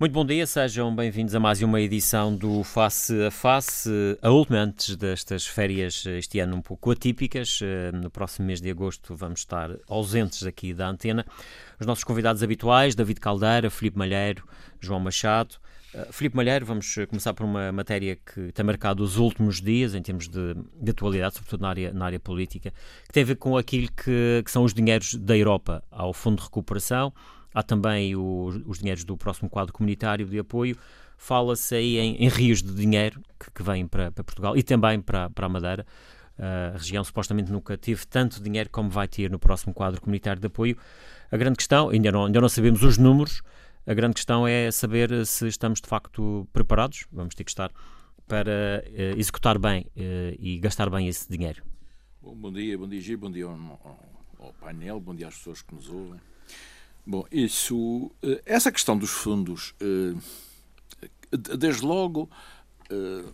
Muito bom dia, sejam bem-vindos a mais uma edição do Face a Face, a última antes destas férias este ano um pouco atípicas. Eh, no próximo mês de agosto vamos estar ausentes aqui da antena. Os nossos convidados habituais, David Caldeira, Filipe Malheiro, João Machado. Uh, Filipe Malheiro, vamos começar por uma matéria que tem marcado os últimos dias em termos de, de atualidade, sobretudo na área, na área política, que tem a ver com aquilo que, que são os dinheiros da Europa ao Fundo de Recuperação Há também o, os dinheiros do próximo quadro comunitário de apoio. Fala-se aí em, em, rios de dinheiro que, que vêm para, para, Portugal e também para, para a Madeira. A região supostamente nunca teve tanto dinheiro como vai ter no próximo quadro comunitário de apoio. A grande questão, ainda não, ainda não sabemos os números, a grande questão é saber se estamos de facto preparados, vamos ter que estar, para uh, executar bem uh, e gastar bem esse dinheiro. Bom, bom dia, bom dia Gil, bom dia ao, ao painel, bom dia às pessoas que nos ouvem. Bom, isso, eh, essa questão dos fundos, eh, desde logo, eh,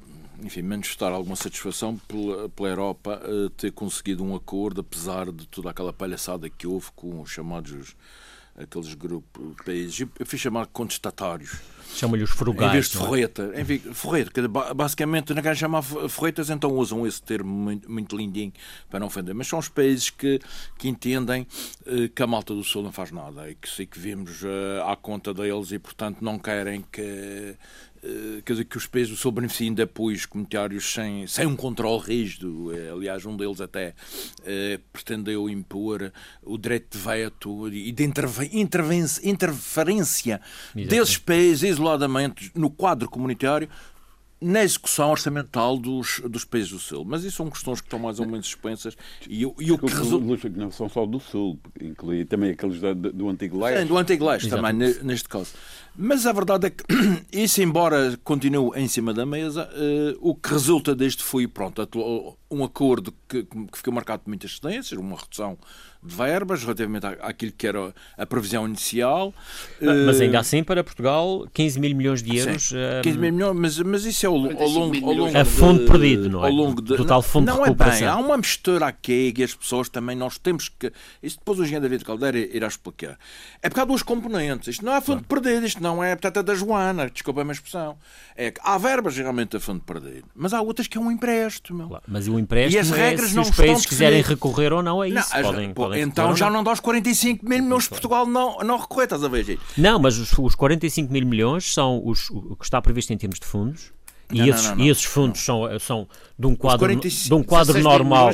enfim, manifestar alguma satisfação pela, pela Europa ter conseguido um acordo, apesar de toda aquela palhaçada que houve com os chamados aqueles grupos de países, eu fiz chamar contestatários. Chama-lhe os frugais. Em vez de é? forreta. Em vez, forreta, basicamente, não querem chamar forretas, então usam esse termo muito, muito lindinho para não ofender. Mas são os países que, que entendem uh, que a malta do Sul não faz nada e que, que vimos uh, à conta deles e, portanto, não querem que eh, quer dizer, que os países do Sul beneficiem de apoios comunitários sem, sem um controle rígido. Eh, aliás, um deles até eh, pretendeu impor o direito de veto e de interferência Exatamente. desses países isoladamente no quadro comunitário na execução orçamental dos, dos países do Sul. Mas isso são questões que estão mais ou menos suspensas. E, e o que resulta. Não são só do Sul, inclui também aqueles do, do Antigo Leste. Sim, do Antigo Leste também, neste caso. Mas a verdade é que, isso, embora continue em cima da mesa, uh, o que resulta deste foi, pronto, um acordo que, que ficou marcado por muitas cedências, uma redução verbas relativamente àquilo que era a previsão inicial. Mas ainda eh, assim, para Portugal, 15 mil milhões de euros. Sim, 15 mil milhões, mas, mas isso é ao, ao longo. Ao longo a fundo de, perdido, não é? Ao longo de, Total fundo não de recuperação. é bem, há uma mistura aqui e as pessoas também, nós temos que. Isso depois o engenheiro David Caldeira irá explicar. É porque há duas componentes. Isto não é fundo claro. perdido, isto não é, portanto, a da Joana, desculpa a minha expressão. É que há verbas realmente a fundo perdido, mas há outras que é um empréstimo. Claro, mas o empréstimo, e as é, regras é, se não os países quiserem recorrer ou não, é isso. Não, podem, pô, podem então já não dá os 45 mil milhões Portugal não, não recorrer, estás a ver, gente? Não, mas os, os 45 mil milhões são os, o que está previsto em termos de fundos. E, não, esses, não, não, e esses fundos são, são de um quadro, 45, de um quadro normal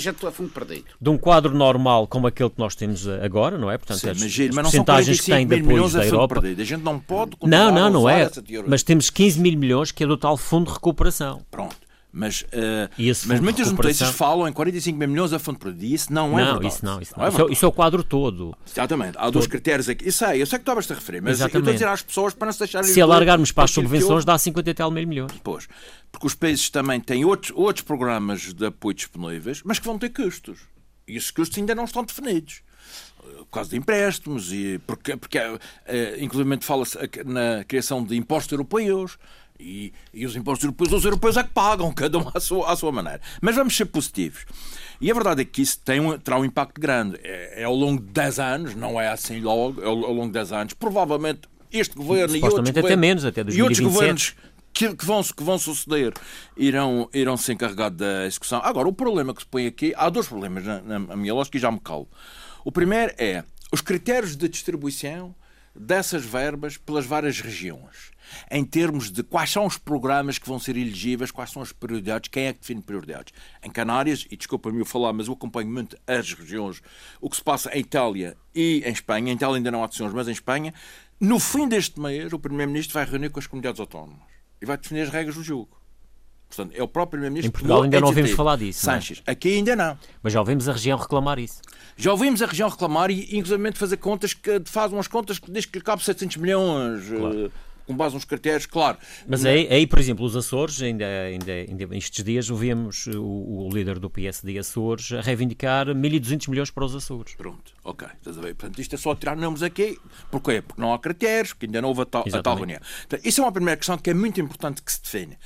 de um quadro normal como aquele que nós temos agora, não é? Portanto, Sim, as, mas, as mas percentagens que têm de apoios da Europa. A gente não pode Não, não, não é. Mas temos 15 mil milhões que é do tal fundo de recuperação. Pronto. Mas, uh, mas muitas notícias falam em 45 mil milhões a fundo perdido. E isso não é não, verdade. Isso não, isso não. É isso, é, isso, é, o quadro todo. Exatamente. Há todo. dois critérios aqui. Isso é, eu sei que estavas a referir, mas Exatamente. eu estou a dizer às pessoas para não se deixarem. Se alargarmos para as subvenções, dá 50 e tal mil milhões. Pois. Porque os países também têm outros, outros programas de apoio disponíveis, mas que vão ter custos. E esses custos ainda não estão definidos por causa de empréstimos, e porque, porque uh, inclusive fala-se na criação de impostos europeus, e, e, os impostos europeus, os europeus é que pagam, cada um à sua, à sua maneira. Mas vamos ser positivos. E a verdade é que isso tem um, terá um impacto grande. É, é, ao longo de 10 anos, não é assim logo, é ao, ao longo de 10 anos. Provavelmente este governo e outros, até menos, até e outros governos que, que, vão, que vão suceder irão, irão se encarregar da execução. Agora, o problema que se põe aqui, há dois problemas na, na minha lógica e já me calo. O primeiro é os critérios de distribuição dessas verbas pelas várias regiões em termos de quais são os programas que vão ser elegíveis, quais são as prioridades, quem é que define prioridades. Em Canárias, e desculpa-me eu falar, mas eu acompanho muito as regiões, o que se passa em Itália e em Espanha, em Itália ainda não há decisões, mas em Espanha, no fim deste mês, o Primeiro-Ministro vai reunir com as comunidades autónomas e vai definir as regras do jogo. Portanto, é o próprio Primeiro-Ministro. Em Portugal ainda não ouvimos falar disso. Sanches. Não? Aqui ainda não. Mas já ouvimos a região reclamar isso. Já ouvimos a região reclamar e, inclusive, fazer contas que faz umas contas que diz que lhe cabe 700 milhões. Claro. Com base nos critérios, claro. Mas aí, aí, por exemplo, os Açores, ainda, ainda, ainda estes dias ouvimos o, o líder do PSD Açores a reivindicar 1.200 milhões para os Açores. Pronto, ok. Estás a ver? Portanto, isto é só tirar nomes aqui. Porquê? Porque não há critérios, porque ainda não houve a tal, a tal reunião. Então, isso é uma primeira questão que é muito importante que se define.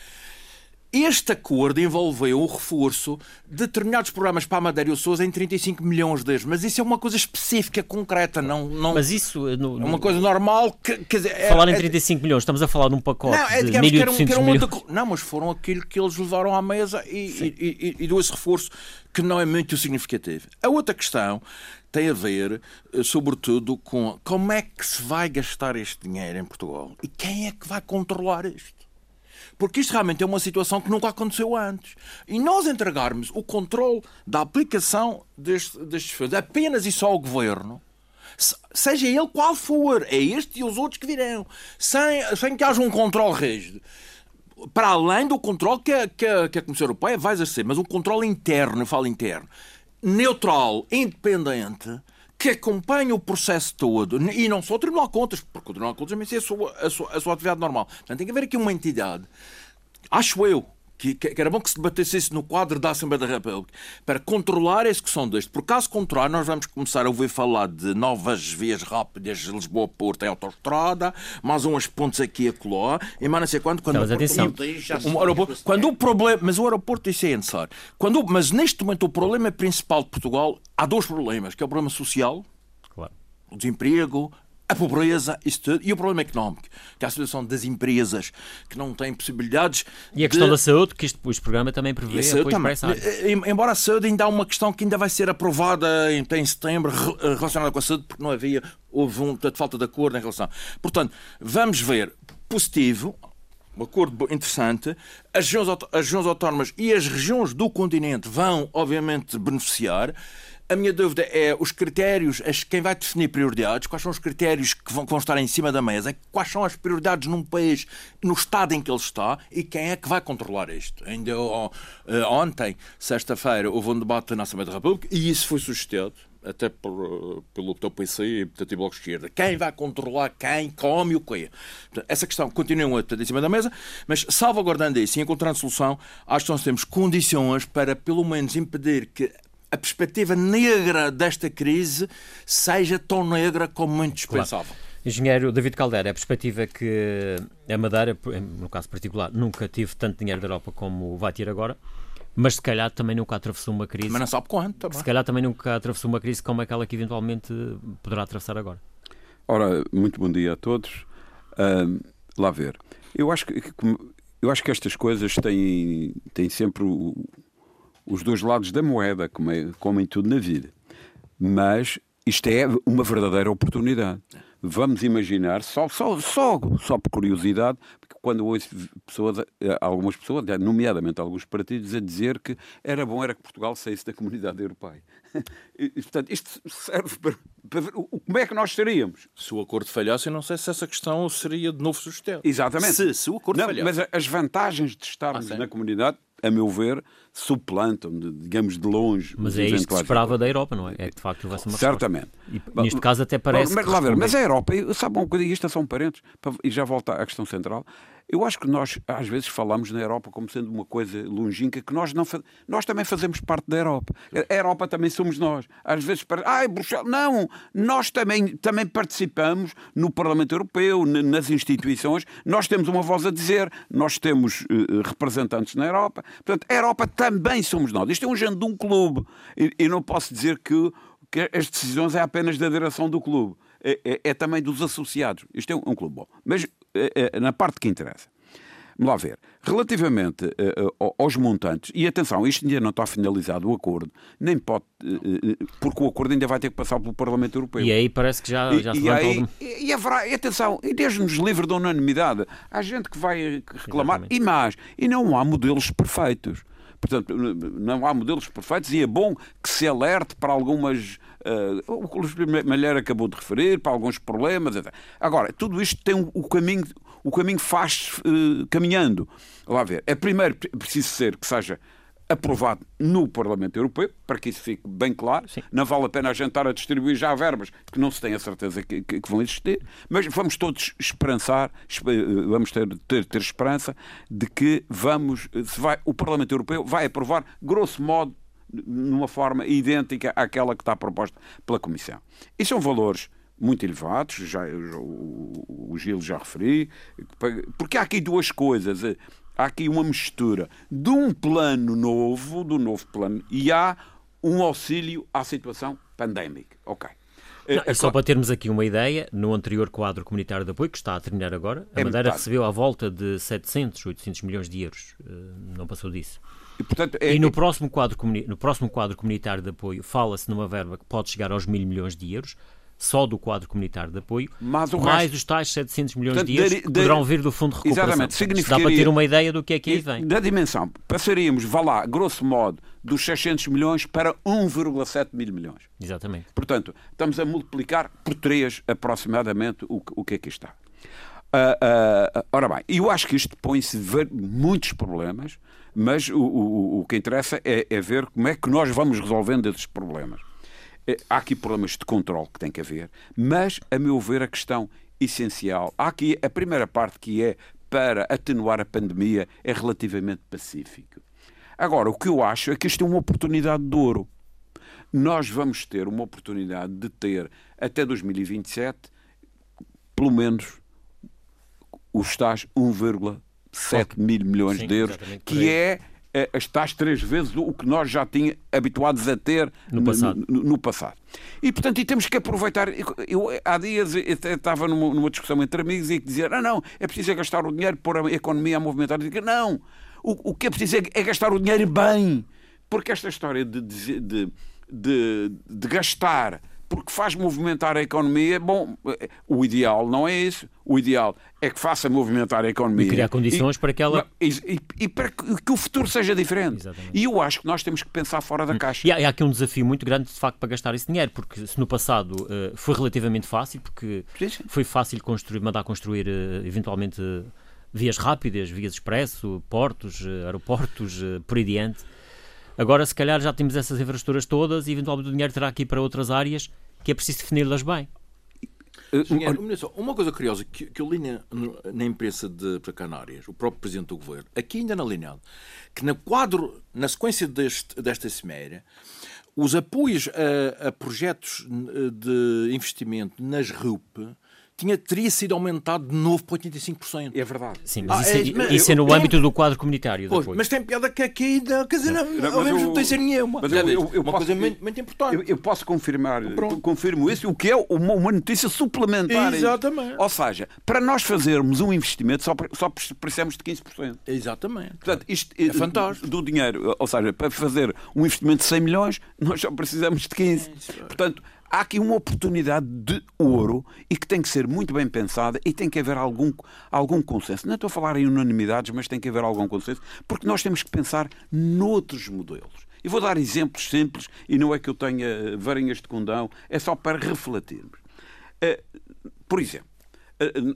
Este acordo envolveu o reforço de determinados programas para a Madeira e o Sousa em 35 milhões de euros. Mas isso é uma coisa específica, concreta. Não, não, mas isso eh, no, é uma coisa normal. Que, quer dizer, é- falar é, em 35 é, milhões, estamos a falar de um pacote não, é, de 1.800 milhões. Outra, não, mas foram aquilo que eles levaram à mesa e, e, e, e deu esse reforço que não é muito significativo. A outra questão tem a ver, eh, sobretudo, com como é que se vai gastar este dinheiro em Portugal e quem é que vai controlar isto. Porque isto realmente é uma situação que nunca aconteceu antes. E nós entregarmos o controle da aplicação deste, destes fundos apenas e só ao governo, seja ele qual for, é este e os outros que virão, sem, sem que haja um controle rígido para além do controle que a, que a, que a Comissão Europeia vai exercer, mas um controle interno, eu falo interno, neutral, independente, que acompanha o processo todo, e não só o Tribunal de Contas, porque o Tribunal de Contas também a sua, a sua, a sua atividade normal. Portanto, tem que haver aqui uma entidade, acho eu, que, que, era bom que se debatesse isso no quadro da Assembleia da República, para controlar a execução deste. Por caso contrário, nós vamos começar a ouvir falar de novas vias rápidas de Lisboa-Porto em autoestrada, mais umas pontes aqui a Coló, e mais não sei quando. quando mas atenção. Um aeroporto, quando o problema, mas o aeroporto isso é necessário. Quando, mas neste momento o problema principal de Portugal, há dois problemas, que é o problema social, claro. o desemprego, a pobreza, isso tudo, e o problema económico, que é a situação das empresas que não têm possibilidades. E a questão de... da saúde, que este, este programa também prevê apoio também. Embora a saúde ainda há uma questão que ainda vai ser aprovada em, em setembro relacionada com a saúde, porque não havia, houve um, de falta de acordo em relação. Portanto, vamos ver positivo, um acordo interessante. As regiões, as regiões autónomas e as regiões do continente vão, obviamente, beneficiar. A minha dúvida é os critérios, quem vai definir prioridades, quais são os critérios que vão, que vão estar em cima da mesa, quais são as prioridades num país, no estado em que ele está e quem é que vai controlar isto. Ainda uh, ontem, sexta-feira, houve um debate na Assembleia da República e isso foi sugestado até por, pelo teu PC e pelo Bloco de Esquerda. Quem vai controlar quem, come o quê? Essa questão continua em cima da mesa, mas salvaguardando isso e encontrando solução, acho que nós temos condições para, pelo menos, impedir que a perspectiva negra desta crise seja tão negra como muito pensavam. Engenheiro David Caldeira, a perspectiva que a Madeira, no caso particular, nunca tive tanto dinheiro da Europa como vai ter agora, mas se calhar também nunca atravessou uma crise. Mas não sabe quanto também. Se calhar também nunca atravessou uma crise como aquela que eventualmente poderá atravessar agora. Ora, muito bom dia a todos. Uh, lá ver. Eu acho que, eu acho que estas coisas têm, têm sempre o, os dois lados da moeda, como, é, como em tudo na vida. Mas isto é uma verdadeira oportunidade. Vamos imaginar, só, só, só, só por curiosidade, porque quando ouço pessoas, eh, algumas pessoas, nomeadamente alguns partidos, a dizer que era bom era que Portugal saísse da comunidade europeia. E, portanto, isto serve para, para, ver como é que nós estaríamos. Se o acordo falhasse, eu não sei se essa questão seria de novo sustento. Exatamente. Se, se o acordo não, falhasse. Mas as vantagens de estarmos ah, na comunidade a meu ver, suplantam, digamos, de longe. Mas é isto que se esperava da Europa, não é? É que de facto vai ser uma Certamente. E, neste caso até parece. Mas, lá ver, mas a Europa, sabe um bocadinho, isto é só um parênteses, e já volta à questão central. Eu acho que nós, às vezes, falamos na Europa como sendo uma coisa longínqua que nós não Nós também fazemos parte da Europa. A Europa também somos nós. Às vezes, para... ai, Bruxelas. Não! Nós também, também participamos no Parlamento Europeu, nas instituições. Nós temos uma voz a dizer. Nós temos uh, representantes na Europa. Portanto, a Europa também somos nós. Isto é um género de um clube. E, e não posso dizer que, que as decisões é apenas da direção do clube. É, é, é, também dos associados. Isto é um, um clube bom. Mas é, é, na parte que interessa. Vamos lá ver. Relativamente uh, aos montantes, e atenção, isto ainda não está finalizado o acordo, nem pode, uh, porque o acordo ainda vai ter que passar pelo Parlamento Europeu. E aí parece que já, já se e, aí, algum... e, haverá, e atenção, e Deus-nos livre da unanimidade. Há gente que vai reclamar, Exatamente. e mais, e não há modelos perfeitos. Portanto, não há modelos perfeitos e é bom que se alerte para algumas Uh, o Luís Malheiro acabou de referir para alguns problemas. Etc. Agora, tudo isto tem o caminho, o caminho faz uh, caminhando. Lá ver. É primeiro preciso ser que seja aprovado no Parlamento Europeu, para que isso fique bem claro. Sim. Não vale a pena a gente estar a distribuir já verbas que não se tem a certeza que, que, que vão existir, mas vamos todos esperançar, vamos ter, ter, ter esperança de que vamos, se vai, o Parlamento Europeu vai aprovar, grosso modo, numa forma idêntica àquela que está proposta pela Comissão. E são valores muito elevados, já, o, o Gil já referi, porque há aqui duas coisas há aqui uma mistura de um plano novo, do novo plano, e há um auxílio à situação pandémica. Ok. Não, e só para termos aqui uma ideia, no anterior quadro comunitário de apoio, que está a terminar agora, a é Madeira recebeu à volta de 700, 800 milhões de euros. Eh, não passou disso. E, portanto, é, e no, é... próximo quadro, no próximo quadro comunitário de apoio fala-se numa verba que pode chegar aos mil milhões de euros, só do quadro comunitário de apoio, mais resto... os tais 700 milhões Portanto, de euros que poderão vir do Fundo de Recuperação. Exatamente. Significaria... Dá para ter uma ideia do que é que aí vem. Da dimensão, passaríamos, vá lá, grosso modo, dos 600 milhões para 1,7 mil milhões. Exatamente. Portanto, estamos a multiplicar por 3 aproximadamente o, o que é que está. Uh, uh, ora bem, eu acho que isto põe-se muitos problemas, mas o, o, o que interessa é, é ver como é que nós vamos resolvendo esses problemas. É, há aqui problemas de controle que tem que haver, mas, a meu ver, a questão essencial. Há aqui a primeira parte que é para atenuar a pandemia é relativamente pacífico. Agora, o que eu acho é que isto é uma oportunidade de ouro. Nós vamos ter uma oportunidade de ter até 2027 pelo menos os tais 1,7 mil milhões Sim, de euros, que é as tais três vezes o que nós já tínhamos habituados a ter no passado. No, no, passado. E, portanto, e temos que aproveitar. Eu, há dias eu estava numa, numa, discussão entre amigos e dizer: não, não, é preciso é gastar o dinheiro, pôr a economia a movimentar. Eu digo, não, o, o que é preciso é, é, gastar o dinheiro bem. Porque esta história de, de, de, de gastar porque faz movimentar a economia. Bom, o ideal não é isso. O ideal é que faça movimentar a economia. E criar condições e, para que ela. E, e, e, para que o futuro seja diferente. Exatamente. E eu acho que nós temos que pensar fora da hum. caixa. E há, há, aqui um desafio muito grande, de facto, para gastar esse dinheiro, porque se no passado uh, foi relativamente fácil, porque sim, sim. foi fácil construir, mandar construir, uh, eventualmente, uh, vias rápidas, vias expresso, portos, aeroportos, por aí diante. Agora, se calhar, já temos essas infraestruturas todas e, eventualmente, o dinheiro terá que ir para outras áreas que é preciso defini-las bem. Engenheiro, uma coisa curiosa que, que eu li na, na imprensa de para Canárias, o próprio Presidente do Governo, aqui ainda na linha, que no quadro, na sequência deste, desta cimeira, os apoios a, a projetos de investimento nas RUP tinha, teria sido aumentado de novo para 85%. É verdade. Sim, mas ah, isso, é, é, isso é no âmbito do quadro comunitário. Pois, mas tem piada que aqui ainda, quer dizer, não, não, não, não tem ser nenhuma. Mas eu, eu, eu uma posso, coisa muito, muito importante. Eu, eu, posso confirmar, Pronto. confirmo isso, o que é uma, uma notícia suplementar. Exatamente. Ou seja, para nós fazermos um investimento só, só precisamos de 15%. Exatamente. Portanto, isto é fantástico. Do dinheiro, ou seja, para fazer um investimento de 100 milhões, nós só precisamos de 15. É Portanto, há aqui uma oportunidade de ouro e que tem que ser muito bem pensada e tem que haver algum, algum consenso. Não estou a falar em unanimidades, mas tem que haver algum consenso, porque nós temos que pensar noutros modelos. E vou dar exemplos simples, e não é que eu tenha varinhas de condão, é só para refletirmos. Eh, por exemplo, eh,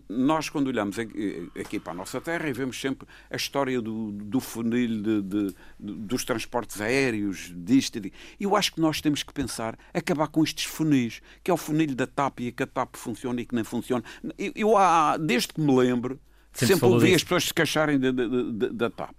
nós, quando olhamos aqui para a nossa terra e vemos sempre a história do, do funil de, de, dos transportes aéreos, disto e eu acho que nós temos que pensar acabar com estes funis, que é o funil da TAP e que a TAP funciona e que não funciona. Eu, eu há, desde que me lembro, sempre, sempre ouvi as pessoas se queixarem da, da TAP.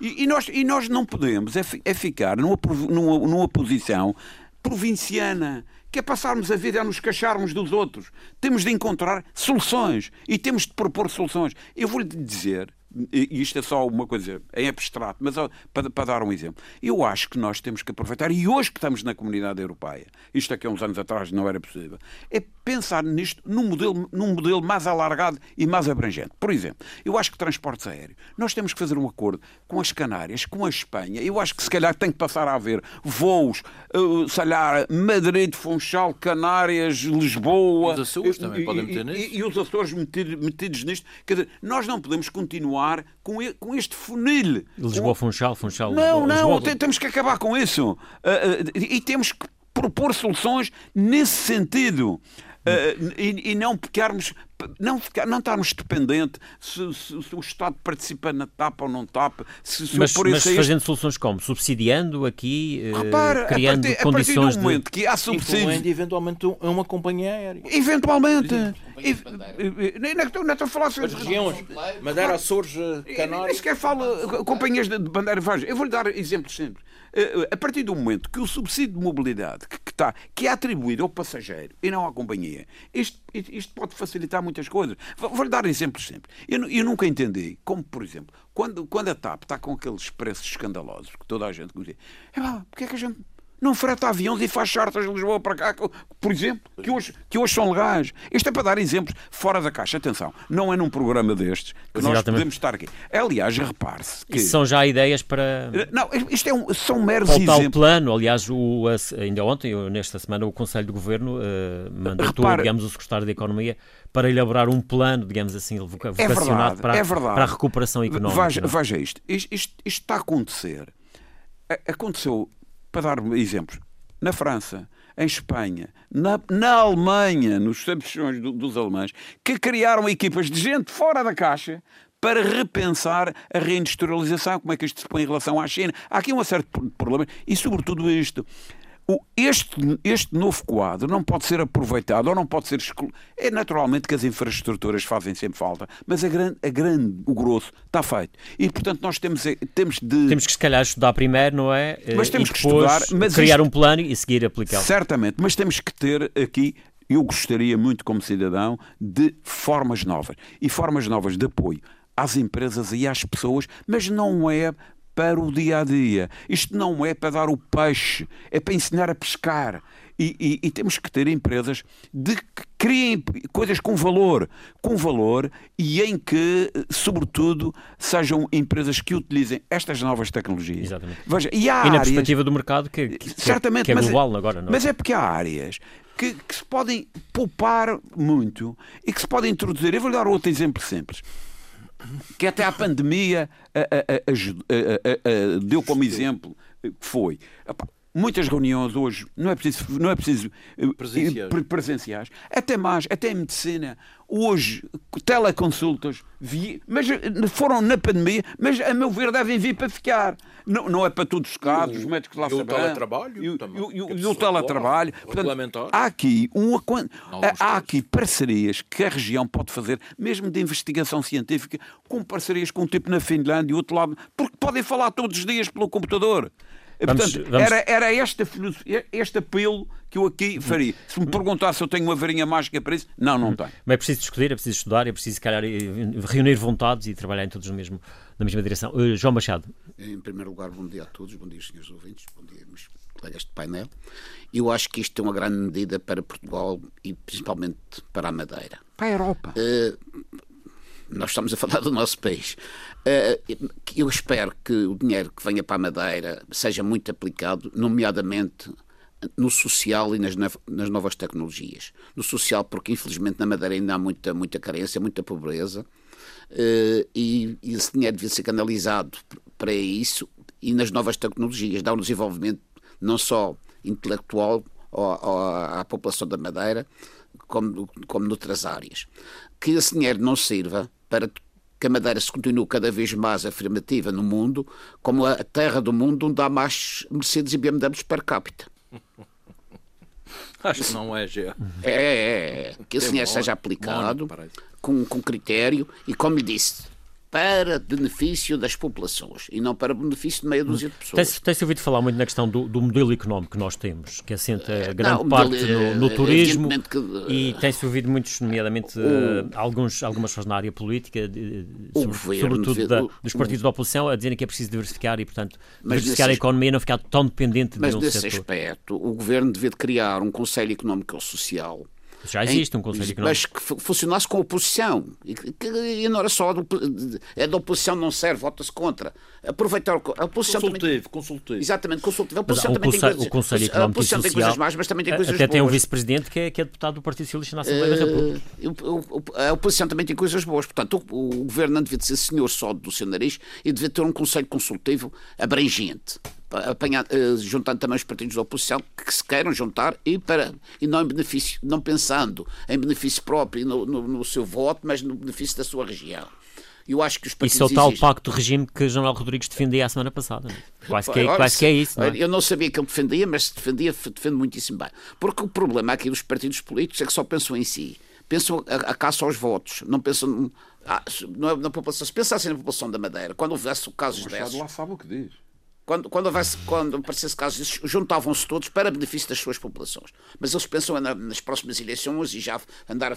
E, e, nós, e nós não podemos é, é ficar numa, numa, numa posição provinciana que é passarmos a vida a nos queixarmos dos outros. Temos de encontrar soluções e temos de propor soluções. Eu vou-lhe dizer e isto é só uma coisa em abstrato, mas para, para, dar um exemplo, eu acho que nós temos que aproveitar, e hoje que estamos na comunidade europeia, isto aqui há uns anos atrás não era possível, é pensar nisto num modelo, num modelo mais alargado e mais abrangente. Por exemplo, eu acho que transportes aéreos, nós temos que fazer um acordo com as Canárias, com a Espanha, eu acho que se calhar tem que passar a haver voos, uh, sei lá, Madrid, Funchal, Canárias, Lisboa. Os Açores também e, podem meter nisto. E, e os Açores metidos, metidos nisto. Quer dizer, nós não podemos continuar continuar com, com este funil. Lisboa, Funchal, Funchal. Não, não, Lisboa. temos que acabar com isso. Uh, uh, e temos que propor soluções nesse sentido. Uh, e, e, não pecarmos não, ficar, não estarmos dependentes se, se, se, o Estado participa na TAP ou não TAP. Se, se mas, mas fazendo soluções como? Subsidiando aqui, Repara, criando a partir, condições a partir do momento de... que há subsídios... eventualmente é uma companhia aérea. Eventualmente. Não estou a falar sobre... As regiões, Madeira, Açores, Canárias... Nem sequer falo companhias de bandeira Eu vou-lhe dar exemplos sempre. Eh, a partir do momento que o subsídio de mobilidade que, está, que é atribuído ao passageiro e não à companhia, isto, isto pode facilitar muitas coisas. Vou-lhe dar exemplos sempre. Eu, eu, nunca entendi como, por exemplo, quando, quando a TAP está com aqueles preços escandalosos que toda a gente conhece, é porque é que a gente não freta aviões e faz chartas de Lisboa para cá, por exemplo, que hoje, que hoje são legais. Isto é para dar exemplos fora da caixa. Atenção, não é num programa destes que nós Exatamente. podemos estar aqui. Aliás, repare-se que... Isso são já ideias para... Não, isto é um, são meros para exemplos. o plano, aliás, o, ainda ontem, nesta semana, o Conselho de Governo uh, mandatou, Repare... digamos, o Secretário de Economia para elaborar um plano, digamos assim, vocacionado é verdade, para, é para, a recuperação económica. Veja, veja isto. Isto, isto. isto está a acontecer. Aconteceu para dar exemplos, na França, em Espanha, na, na Alemanha, nos ambições do, dos alemães, que criaram equipas de gente fora da caixa para repensar a reindustrialização, como é que isto se põe em relação à China. Há aqui um certo problema e, sobretudo, isto este, este novo quadro não pode ser aproveitado ou não pode ser excluído. É naturalmente que as infraestruturas fazem sempre falta, mas a grande, a grande, o grosso está feito. E, portanto, nós temos, temos de. Temos que, se calhar, estudar primeiro, não é? Mas temos que estudar. Mas criar isto, um plano e seguir aplicá-lo. Certamente, mas temos que ter aqui. Eu gostaria muito, como cidadão, de formas novas. E formas novas de apoio às empresas e às pessoas, mas não é para o dia a dia. Isto não é para dar o peixe, é para ensinar a pescar. E, e, e, temos que ter empresas de que criem coisas com valor, com valor e em que, sobretudo, sejam empresas que utilizem estas novas tecnologias. Exatamente. Veja, e, há e na áreas, perspectiva do mercado que, que, certamente, que é global mas, agora. Não é? Mas é porque há áreas que, que se podem poupar muito e que se podem introduzir. Eu vou dar outro exemplo simples que até a pandemia a, a, a, deu como exemplo que foi. Muitas reuniões hoje não é preciso, não é preciso eh, presenciais. presenciais, até mais, até em medicina. Hoje, teleconsultas, vi, mas eh, foram na pandemia, mas a meu ver devem vir para ficar. Não, não é para todos os casos, os médicos lá sabem. O teletrabalho. E, o, e, e, e o teletrabalho. Portanto, há aqui, um, há aqui parcerias que a região pode fazer, mesmo de investigação científica, com parcerias com um tipo na Finlândia e outro lado, porque podem falar todos os dias pelo computador. Vamos, Portanto, vamos... Era, era este, este apelo que eu aqui faria. Se me perguntar se eu tenho uma varinha mágica para isso, não, não tenho. Mas é preciso discutir, é preciso estudar, é preciso, calhar, reunir vontades e trabalhar em todos no mesmo, na mesma direção. Uh, João Machado. Em primeiro lugar, bom dia a todos, bom dia, senhores ouvintes, bom dia, meus colegas de painel. Eu acho que isto é uma grande medida para Portugal e principalmente para a Madeira. Para a Europa. Uh, nós estamos a falar do nosso país. Eh, eu espero que o dinheiro que venha para a Madeira seja muito aplicado, nomeadamente no social e nas, novas tecnologias. No social, porque infelizmente na Madeira ainda há muita, muita carência, muita pobreza, eh, e, esse dinheiro devia ser canalizado para isso e nas novas tecnologias, dar um desenvolvimento não só intelectual à população da Madeira, como, como noutras áreas. Que esse dinheiro não sirva para que a Madeira se continue cada vez mais afirmativa no mundo, como a terra do mundo onde há mais Mercedes e BMWs per capita. Acho que não é, Gê. É, é, é. Que esse dinheiro seja aplicado com, com critério e, como lhe disse, para benefício das populações e não para benefício de meia dúzia de pessoas. Tem-se ouvido falar muito na questão do, do, modelo económico que nós temos, que assenta grande não, parte no, no, turismo que, e tem-se ouvido muitos, nomeadamente o, uh, alguns, algumas pessoas na área política, de, sobre, sobretudo da, dos partidos o, da oposição, a dizerem que é preciso diversificar e, portanto, diversificar a economia e não ficar tão dependente mas de um nesse setor. aspecto, o governo devia criar um Conselho Económico Social já existe em, um Conselho Económico. Mas que funcionasse com a oposição. E, que, e não era só. Do, é da oposição, não serve, vota-se contra. Aproveitar. A oposição consultivo, também, consultivo. Exatamente, consultivo. A oposição mas, também conselho, tem coisas. O Conselho Económico a oposição tem Social, coisas más, mas também tem coisas até boas. tem um vice-presidente que, é, que é deputado do Partido Socialista na Assembleia uh, da República. A oposição também tem coisas boas. Portanto, o, o governo não devia ser senhor só do seu nariz e devia ter um Conselho Consultivo abrangente apanhar, uh, juntando também os partidos da oposição que se queiram juntar e, para, e não, em benefício, não pensando em benefício próprio no, no, no seu voto, mas no benefício da sua região. Eu acho que os partidos Isso é o tal exigem... pacto de regime que General Rodrigues defendia a semana passada. É? Quase que, é, quase que é isso. Não é? Eu não sabia que ele defendia, mas defendia, defende muitíssimo bem. Porque o problema aqui dos partidos políticos é que só pensam em si. Pensam a, a caça aos votos. Não pensam ah, na população. Se pensassem na população da Madeira, quando houvesse casos desses. lá sabe o que diz quando, quando, houvesse, quando aparecesse casos juntavam-se todos para benefício das suas populações. Mas eles pensam na, nas próximas eleições e já andar a.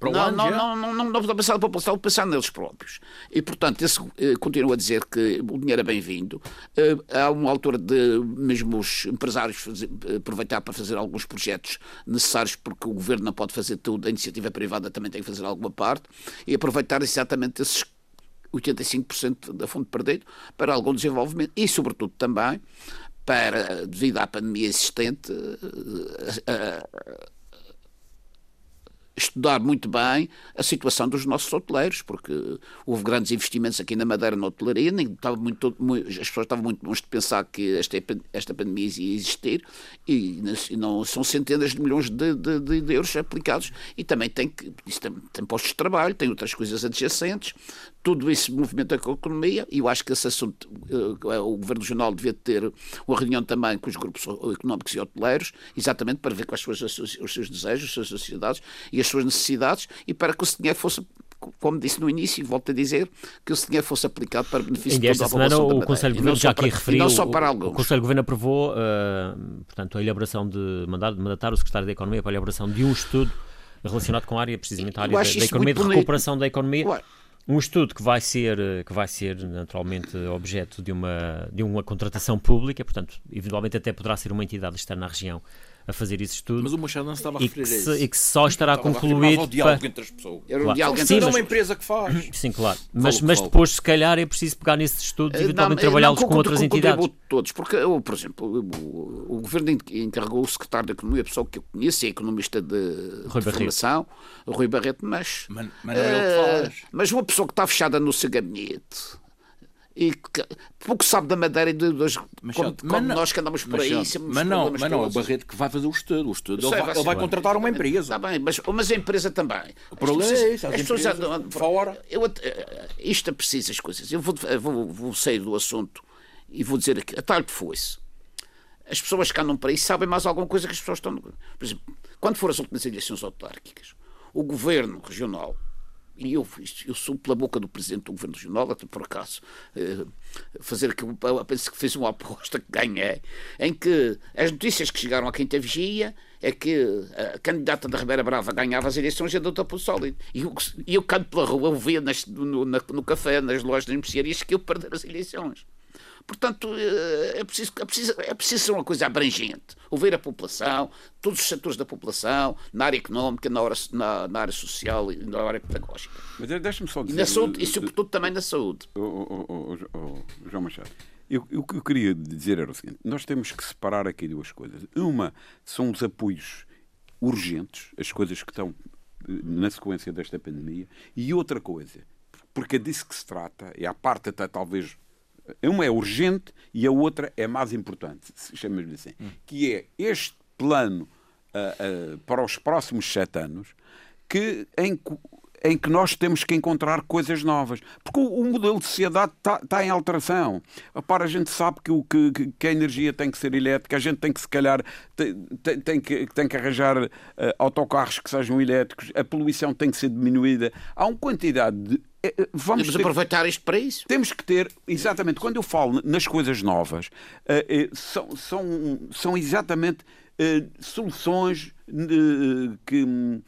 não, não, não, não, não, não, não pensar na população, pensar neles próprios. E, portanto, esse, eh, continuo a dizer que o dinheiro é bem-vindo. Eh, há uma altura de mesmo os empresários fazer, aproveitar para fazer alguns projetos necessários, porque o governo não pode fazer tudo, a iniciativa privada também tem que fazer alguma parte, e aproveitar exatamente esses 85% da fonte perdido para algum desenvolvimento e, sobretudo, também para, devido à pandemia existente, eh, estudar muito bem a situação dos nossos hoteleiros, porque houve grandes investimentos aqui na Madeira na hotelaria, estava muito, muito, as pessoas estavam muito longe de pensar que esta, esta pandemia ia existir e, não são centenas de milhões de, de, de, euros aplicados e também tem, que, tem, tem postos de trabalho, tem outras coisas adjacentes, tudo isso movimenta a economia e eu acho que esse assunto, uh, o Governo Regional devia ter uma reunião também com os grupos económicos e hoteleiros, exatamente para ver quais são os seus desejos, as suas sociedades e as suas necessidades e para que o dinheiro fosse como disse no início, e volto a dizer, que o dinheiro fosse aplicado para benefício de toda a semana o Conselho de Governo já aqui referiu, não só para alguns. o Conselho de Governo aprovou, uh, portanto, a elaboração de, mandar, mandatar o Secretário da Economia para a elaboração de um estudo relacionado com a área, precisamente a área da, da economia, de recuperação da economia. Ué um estudo que vai ser que vai ser naturalmente objeto de uma de uma contratação pública, portanto, eventualmente até poderá ser uma entidade externa à região a fazer esse estudo. Mas o Machado não estava a referir e que, se, e que só estará concluído. Ao diálogo para... entre as pessoas. Era um claro. diálogo entre Sim, mas... é uma empresa que faz. Sim, claro. Mas, mas depois, se calhar, é preciso pegar nesses estudos e eventualmente trabalhá-los com, com, outras com entidades. todos, porque, eu, por exemplo, o, o, governo encarregou o secretário da Economia, a pessoa que eu conheço, é economista de, Rui de formação, o Rui Barreto, mas. Mas, mas não é ele que faz. Mas uma pessoa que está fechada no seu gabinete e que pouco sabe da Madeira e dos, como, como não, nós que andamos por aí. Mas, mas não, mas não é o Barreto que vai fazer o estudo. O estudo ele, vai, ele vai contratar uma empresa. Está bem, mas, mas a empresa também. O problema é isso. As, as pessoas andam fora. Eu, eh, isto é preciso as coisas. Eu vou, vou, vou sair do assunto e vou dizer aqui. A tarde foi-se. As pessoas que andam para aí sabem mais alguma coisa que as pessoas estão. Por exemplo, quando foram as últimas eleições autárquicas, o governo regional e eu, eu sou pela boca do presidente do governo regional, até por acaso, eh, fazer aquilo, penso que fez uma aposta que ganhei, em que as notícias que chegaram a Quinta Vigia é que a candidata da Ribeira Brava ganhava as eleições e a doutora Pelo Sólido. E eu, eu canto pela rua, eu via nas, no, na, no café, nas lojas, nas mercearias, que eu perder as eleições. Portanto, eh, é preciso, é, preciso, é preciso ser uma coisa abrangente. Ouvir a população, todos os setores da população, na área económica, na, hora, na, na área social e na área pedagógica. Mas deixa-me só dizer... E, na saúde, e sobretudo também na saúde. Oh, oh, oh, João Machado, eu, eu, o que eu queria dizer era o seguinte: nós temos que separar aqui duas coisas. Uma são os apoios urgentes, as coisas que estão eh, na sequência desta pandemia, e outra coisa, porque é disso que se trata, e a parte até talvez uma é urgente e a outra é mais importante, chamamos-lhe assim, hum. que é este plano uh, uh, para os próximos sete anos que, em, em que nós temos que encontrar coisas novas. Porque o, o modelo de sociedade está tá em alteração. Para a gente sabe que, o, que, que, a energia tem que ser elétrica, a gente tem que, se calhar, tem, tem, tem que, tem que arranjar uh, autocarros que sejam elétricos, a poluição tem que ser diminuída. Há uma quantidade de é, é, vamos ter, aproveitar isto para isso. Temos que ter, exatamente, quando eu falo nas coisas novas, são, são, são exatamente soluções que,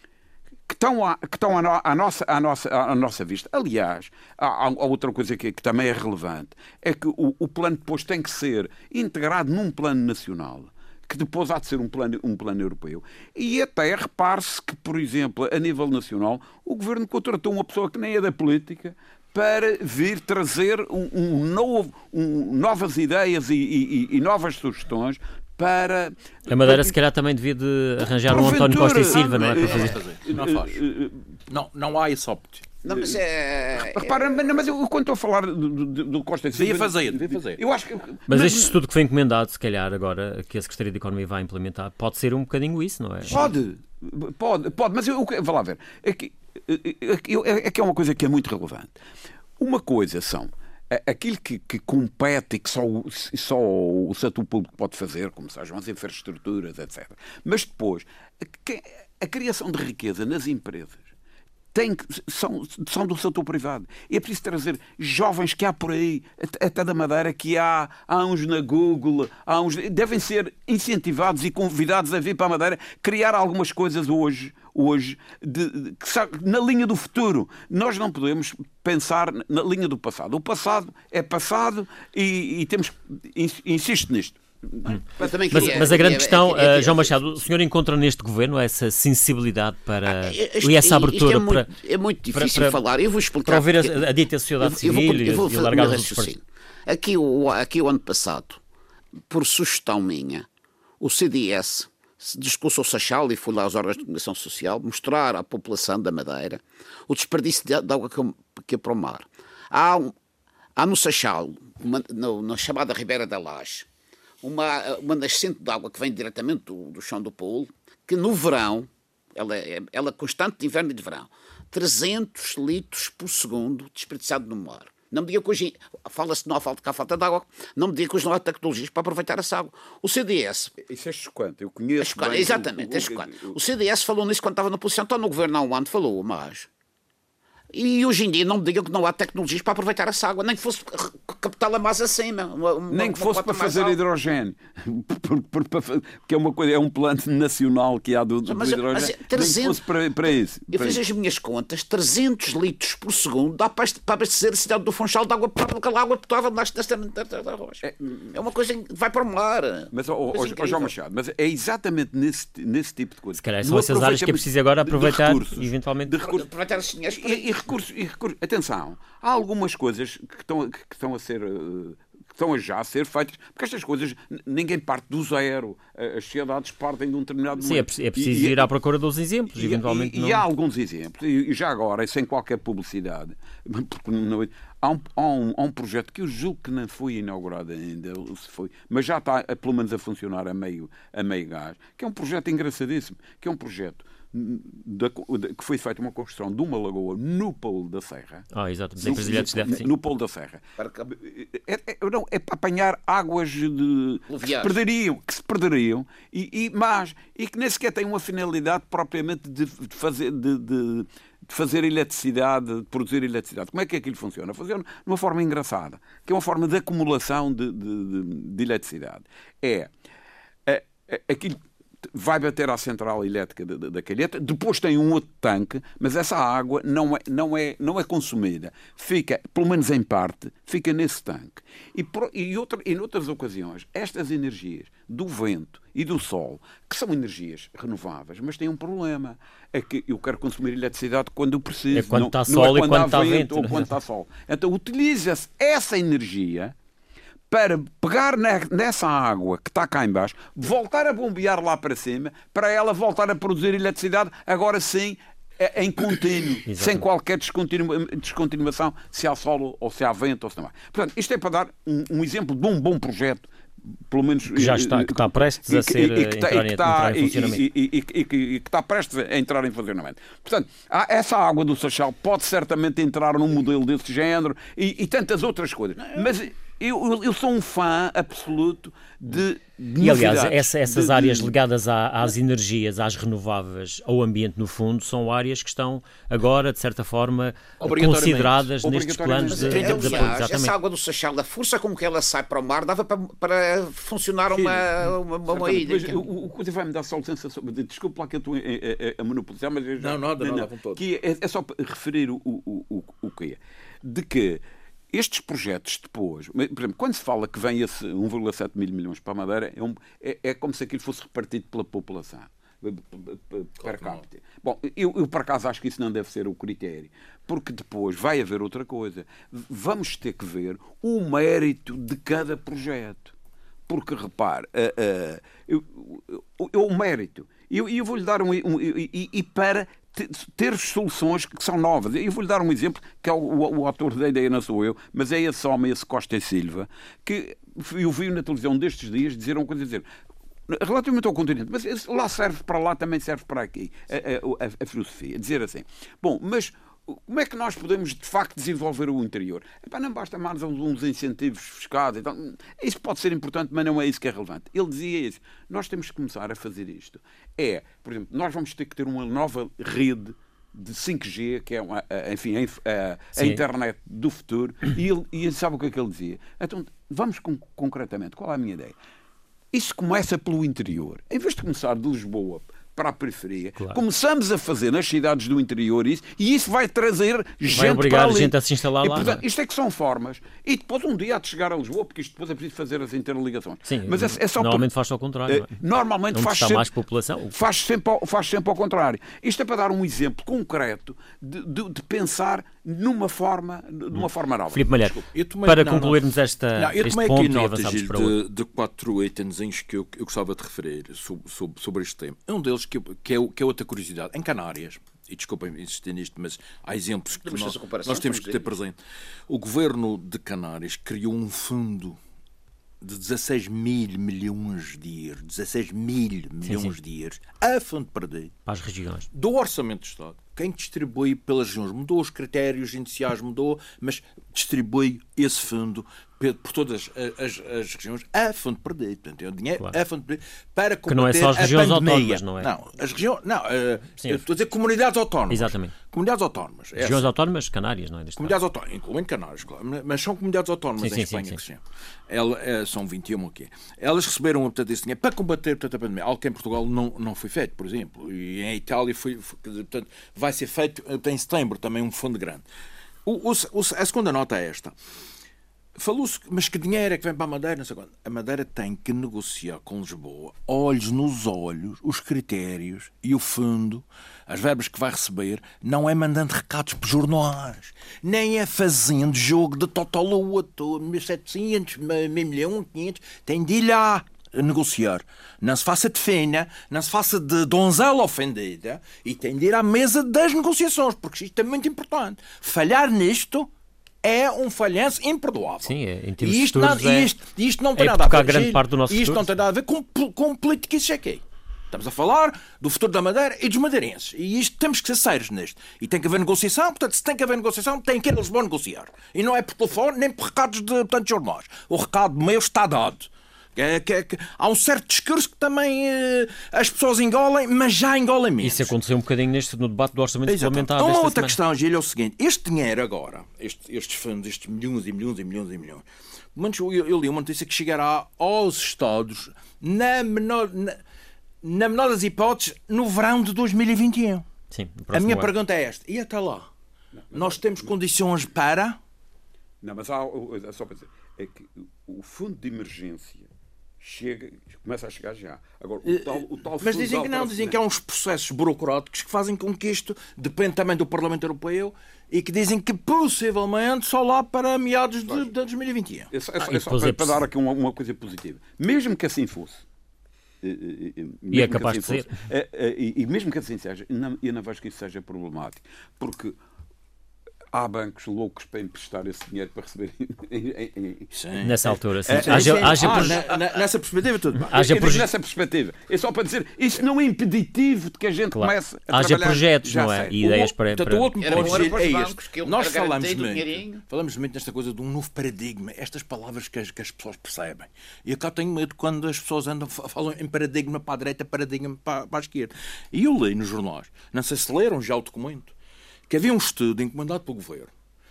que estão, a, que estão à, à, nossa, à, nossa, à nossa vista. Aliás, há, há outra coisa que, que, também é relevante, é que o, o plano depois tem que ser integrado num plano nacional que depois há de ser um plano, um plano europeu. E até repare-se que, por exemplo, a nível nacional, o governo contratou uma pessoa que nem é da política para vir trazer um, um novo, um, novas ideias e, e, e, novas sugestões para. A Madeira, para... se calhar, também devia de arranjar um António Costa e Silva, não é? Para fazer. Não faz. Não, não há esse óptimo. Não, mas é. Repara, mas, mas eu quando estou a falar do, do, do Costa Devia fazer, devia fazer. Eu acho que. Mas este estudo que foi encomendado, se calhar, agora, que a Secretaria de Economia vai implementar, pode ser um bocadinho isso, não é? Pode, pode, pode, mas eu, vá lá ver. É que, é, que- é que é uma coisa que é muito relevante. Uma coisa são aquilo que, que compete e que só, o- só o setor público pode fazer, como sejam as infraestruturas, etc. Mas depois, que- a criação de riqueza nas empresas tem são, são do setor privado. E é preciso trazer jovens que há por aí, até- da Madeira, que há, há uns na Google, há uns, devem ser incentivados e convidados a vir para a Madeira criar algumas coisas hoje, hoje de- de- na linha do futuro. Nós não podemos pensar na linha do passado. O passado é passado e, e temos. ins- Insisto nisto. Eu também Mas, queria- mas a grande queria- questão, queria- eh, João Machado, o senhor encontra neste governo essa sensibilidade para. Isto- e essa abertura é muito, para. é muito para- difícil para- falar. Eu vou explicar. para ouvir a- a dita sociedade eu vou- civil eu vou e fazer alargar o meu os. Aqui o, aqui o ano passado, por sugestão minha, o CDS se discursou Sachal e foi lá aos órgãos de comunicação social mostrar à população da Madeira o desperdício de, de água que, que é para o mar. Há, um- há no Sachal, uma- no- na chamada Ribeira da Laje, uma, uma nascente de água que vem diretamente do, do chão do polo, que no verão, ela é, ela é constante de inverno e de verão, 300 litros por segundo desperdiçado no mar. Não me diga que hoje fala-se não há falta, que há falta de água, não me diga que hoje não há tecnologias para aproveitar essa água. O CDS Isso é chocante. Eu conheço. bem o- exatamente, o- a escola. o- O CDS falou nisso quando estava na posição, está no governo há um ano, falou, mas. E hoje em dia não me digam que não há tecnologias para aproveitar essa água, nem que fosse captá-la mais acima. uma- uma- Nem que fosse para fazer alta. hidrogênio. Para Porque é uma coisa, é um plano nacional que há do, do Mas- mas hidrogênio. é Nem que 300 fosse para, para isso. Eu para fiz isso. as minhas contas, 300 litros por segundo dá para para abastecer a cidade do Funchal de água potável, porque aquela água potável nasce nesta da rocha. É uma coisa que vai para o mar. Mas, ó, incrível. João Machado, mas é exatamente nesse, nesse tipo de coisa. Se calhar são essas áreas que é preciso agora de- de aproveitar, recursos, eventualmente. de recursos. Aproveitar esses dinheiros para- E, e recursos, e recursos. Atenção, há algumas coisas que estão, que estão a ser. eh, que estão a já a ser feitas, porque estas coisas ninguém parte do zero. As sociedades partem de um determinado Sim, é, momento. pre- é preciso E- ir à procura dos exemplos, e, eventualmente e- não. e há alguns exemplos, e já agora, e sem qualquer publicidade, porque não- há, um, há, um, há um projeto que eu julgo que não foi inaugurado ainda, se foi, mas já está pelo menos a funcionar a meio, a meio gás, que é um projeto engraçadíssimo, que é um projeto da- da- que foi feita uma construção de uma lagoa no Polo da Serra. Ah, exato, No- no, sim. no Polo da Serra. Para cá. É, é- não, é para apanhar águas de, que se perderiam, que se perderiam e, e mais, e que nem sequer têm uma finalidade propriamente de, de fazer de, de- de fazer eletricidade, de produzir eletricidade. Como é que aquilo funciona? Funciona de uma forma engraçada, que é uma forma de acumulação de, de- de- de eletricidade. É, é, é aquilo vai bater à central elétrica da, calheta, depois tem um outro tanque, mas essa água não é, não é, não é consumida. Fica, pelo menos em parte, fica nesse tanque. E, por, e, outra, e noutras ocasiões, estas energias do vento e do sol, que são energias renováveis, mas têm um problema. É que eu quero consumir eletricidade quando eu preciso. É quando não, está não sol é e quando quando há está vento, vento, ou não é? quando está sol. Então utiliza-se essa energia para pegar ne- nessa água que está cá em baixo, voltar a bombear lá para cima, para ela voltar a produzir eletricidade, agora sim, eh, em contínuo, sem qualquer descontinua- descontinuação, se há sol ou se há vento ou se não há. Portanto, isto é para dar um, um exemplo de um bom projeto, pelo menos... Que já está- que está prestes a e que- ser, e que está- entrar e que em- está- e- funcionamento. que está prestes a entrar em funcionamento. Portanto, há- essa água do Sachal pode certamente entrar num modelo desse género e, e tantas outras coisas. Mas eu, eu- eu sou um fã absoluto de. de E aliás, essa- essas de- de- áreas ligadas à- às energias, às renováveis, ao ambiente no fundo, são áreas que estão agora, de certa forma, consideradas nestes planos de, de, de apoio. essa Exatamente. água do Sachal, a força com que ela sai para o mar, dava para, para funcionar uma, uma, uma. Mas ilha. o, o coisa vai-me dar só licença sobre. Desculpe lá que eu estou a, a, a monopolizar, mas já. Não, nada, nada, com todo. Que é, é só para referir o, o, o, o que é. De que estes projetos depois, por exemplo, quando se fala que vem esse 1,7 mil milhões para a Madeira, é, um- é- é como se aquilo fosse repartido pela população. Per capita. Bom, eu, eu por acaso acho que isso não deve ser o critério, porque depois vai haver outra coisa. Vamos ter que ver o mérito de cada projeto. Porque, repare, ah, ah, eu, eu- o mérito. E eu, eu vou-lhe dar um. um- e- e para ter soluções que são novas. Eu vou-lhe dar um exemplo, que é o, o, o autor da ideia, não sou eu, mas é esse homem, esse Costa e Silva, que eu vi na televisão destes dias dizer uma coisa, dizer relativamente ao continente, mas lá serve para lá, também serve para aqui, a, a, a filosofia. Dizer assim, bom, mas como é que nós podemos de facto desenvolver o interior? Epá, não basta mais uns incentivos fiscais. Então, isso pode ser importante, mas não é isso que é relevante. Ele dizia isso. Nós temos que começar a fazer isto. É, por exemplo, nós vamos ter que ter uma nova rede de 5G, que é, uma, enfim, a, a internet do futuro. E, ele, e sabe o que é que ele dizia? Então, vamos com, concretamente. Qual é a minha ideia? Isso começa pelo interior. Em vez de começar de Lisboa para a periferia. Claro. Começamos a fazer nas cidades do interior isso e isso vai trazer vai gente vai obrigar a gente a se instalar e, lá. Portanto, é? isto é que são formas. E depois um dia há de chegar a Lisboa, porque isto depois é preciso fazer as interligações. Sim, mas é, é só normalmente por... faz ao contrário. É? Normalmente faz está sempre, mais população. Faz sempre, ao, faz sempre ao contrário. Isto é para dar um exemplo concreto de, de, de pensar numa forma, numa forma nova. Filipe Malheiro, para não, concluirmos esta, não, eu este ponto aqui notas, e para de, de quatro itenzinhos que eu, eu gostava de referir sobre, sobre, sobre este tema. Um deles que, que, é, que é outra curiosidade. Em Canárias, e desculpem insistir nisto, mas há exemplos que nós, nós temos que ter presente. O governo de Canárias criou um fundo de 16 mil milhões de euros, 16 mil milhões sim, sim. de euros, a fundo perdido. Para as regiões. Do orçamento do Estado. Quem distribui pelas regiões mudou os critérios iniciais, mudou, mas distribui esse fundo por todas as, as, regiões a fundo perdido. Portanto, é o dinheiro claro. a fundo perdido para combater que não é só as regiões autónomas, não é? Não, as regiões, não, uh, Sim, estou a dizer comunidades autónomas. Exatamente. Comunidades autónomas. É regiões autónomas, Canárias, não é? Comunidades autónomas, incluindo Canárias, claro, mas são comunidades autónomas sim, em sim, Espanha sim, chama. Ela, é, são 21 aqui. Elas receberam portanto, esse dinheiro para combater portanto, a pandemia, algo que em Portugal não, não foi feito, por exemplo, e em Itália foi, foi portanto, vai ser feito em setembro também um fundo grande. O, o, a segunda nota é esta. Falou-se, mas que dinheiro é que vem para a Madeira? A Madeira tem que negociar com Lisboa, olhos nos olhos, os critérios e o fundo, as verbas que vai receber, não é mandando recados para jornais, nem é fazendo jogo de totolua, 1.700, meio milhão, 500, tem de ir lá negociar. Não se faça de fena, não se faça de donzela ofendida e tem de ir à mesa das negociações, porque isto é muito importante. Falhar nisto é um falhanço imperdoável. Sim, é, em termos e isto, não, é, isto, isto não tem é nada a ver grande parte do nosso isto não tem nada a ver com, com política e aqui. Estamos a falar do futuro da Madeira e dos madeirenses. E isto temos que ser sérios neste. E tem que haver negociação, portanto, se tem que haver negociação, tem que ir a Lisboa negociar. E não é por telefone, nem por recados de, portanto, jornais. O recado meu está dado. É, que, é, que, há um certo discurso que também eh, as pessoas engolem, mas já engolem menos. Isso aconteceu um bocadinho neste, no debate do Orçamento Exatamente. Suplementar. Uma outra semana. questão, Gil, é o seguinte: este dinheiro agora, este, estes fundos, estes milhões e milhões e milhões e milhões, eu, eu li uma notícia que chegará aos Estados na menor, na, na menor das hipóteses no verão de 2021. Sim, a minha ano. pergunta é esta: e até lá? Não, Nós temos condições para. Não, mas há, só para dizer, é que o fundo de emergência chega, começa a chegar já. Agora, o tal, o tal Mas dizem que não, dizem que há uns processos burocráticos que fazem com que isto depende também do Parlamento Europeu e que dizem que possivelmente só lá para meados de, de 2021. É só, é só, é só para, para, dar aqui uma, uma, coisa positiva. Mesmo que assim fosse. E é capaz assim de fosse, ser. E, e, mesmo que assim seja, eu não vejo que isso seja problemático. Porque há bancos loucos para emprestar esse dinheiro para receber nessa altura. Sim. É, haja, haja ah, nessa perspectiva, tudo. Haja proje... Nessa perspectiva. É só para dizer, isso não é impeditivo de que a gente claro. comece a haja trabalhar. projetos, não é? E ideias para. Portanto, o último ponto é este. Nós falamos muito, falamos muito nesta coisa de um novo paradigma, estas palavras que as, que as pessoas percebem. E eu cá tenho medo quando as pessoas andam, falam em paradigma para a direita, paradigma para, para a esquerda. E eu leio nos jornais, não sei se leram já o documento que havia um estudo encomendado pelo governo.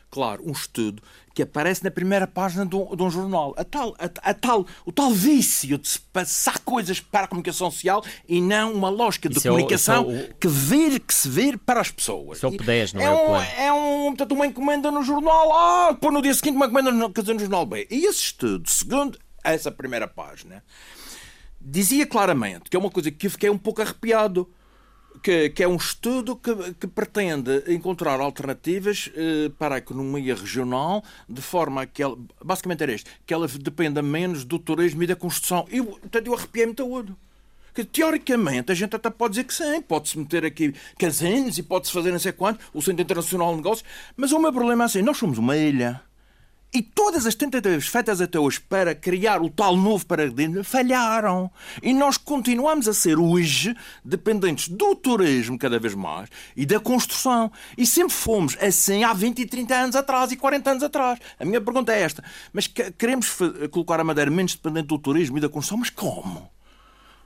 Claro, um estudo que aparece na primeira página de um, de um jornal. A tal, a, a, tal, o tal vício de se passar coisas para a comunicação social e não uma lógica de isso comunicação é o, é o... que, vir, que se vir para as pessoas. Isso é o P10, não é, é É um, portanto, uma encomenda no jornal A, depois no dia seguinte uma encomenda no, no jornal B. E esse estudo, segundo essa primeira página, dizia claramente, que é uma coisa que eu fiquei um pouco arrepiado, que, que, é um estudo que, que pretende encontrar alternativas eh, para a economia regional de forma que ela, basicamente era este, que ela dependa menos do turismo e da construção. E, portanto, eu arrepiei-me todo. Que teoricamente a gente até pode dizer que sim, pode-se meter aqui casinos e pode-se fazer não sei quanto, o Centro Internacional de Negócios, mas o meu problema é assim: nós somos uma ilha. E todas as tentativas feitas até hoje para criar o tal novo paradigma falharam. E nós continuamos a ser hoje dependentes do turismo cada vez mais e da construção. E sempre fomos assim há 20 e 30 anos atrás e 40 anos atrás. A minha pergunta é esta: mas queremos colocar a Madeira menos dependente do turismo e da construção? Mas como?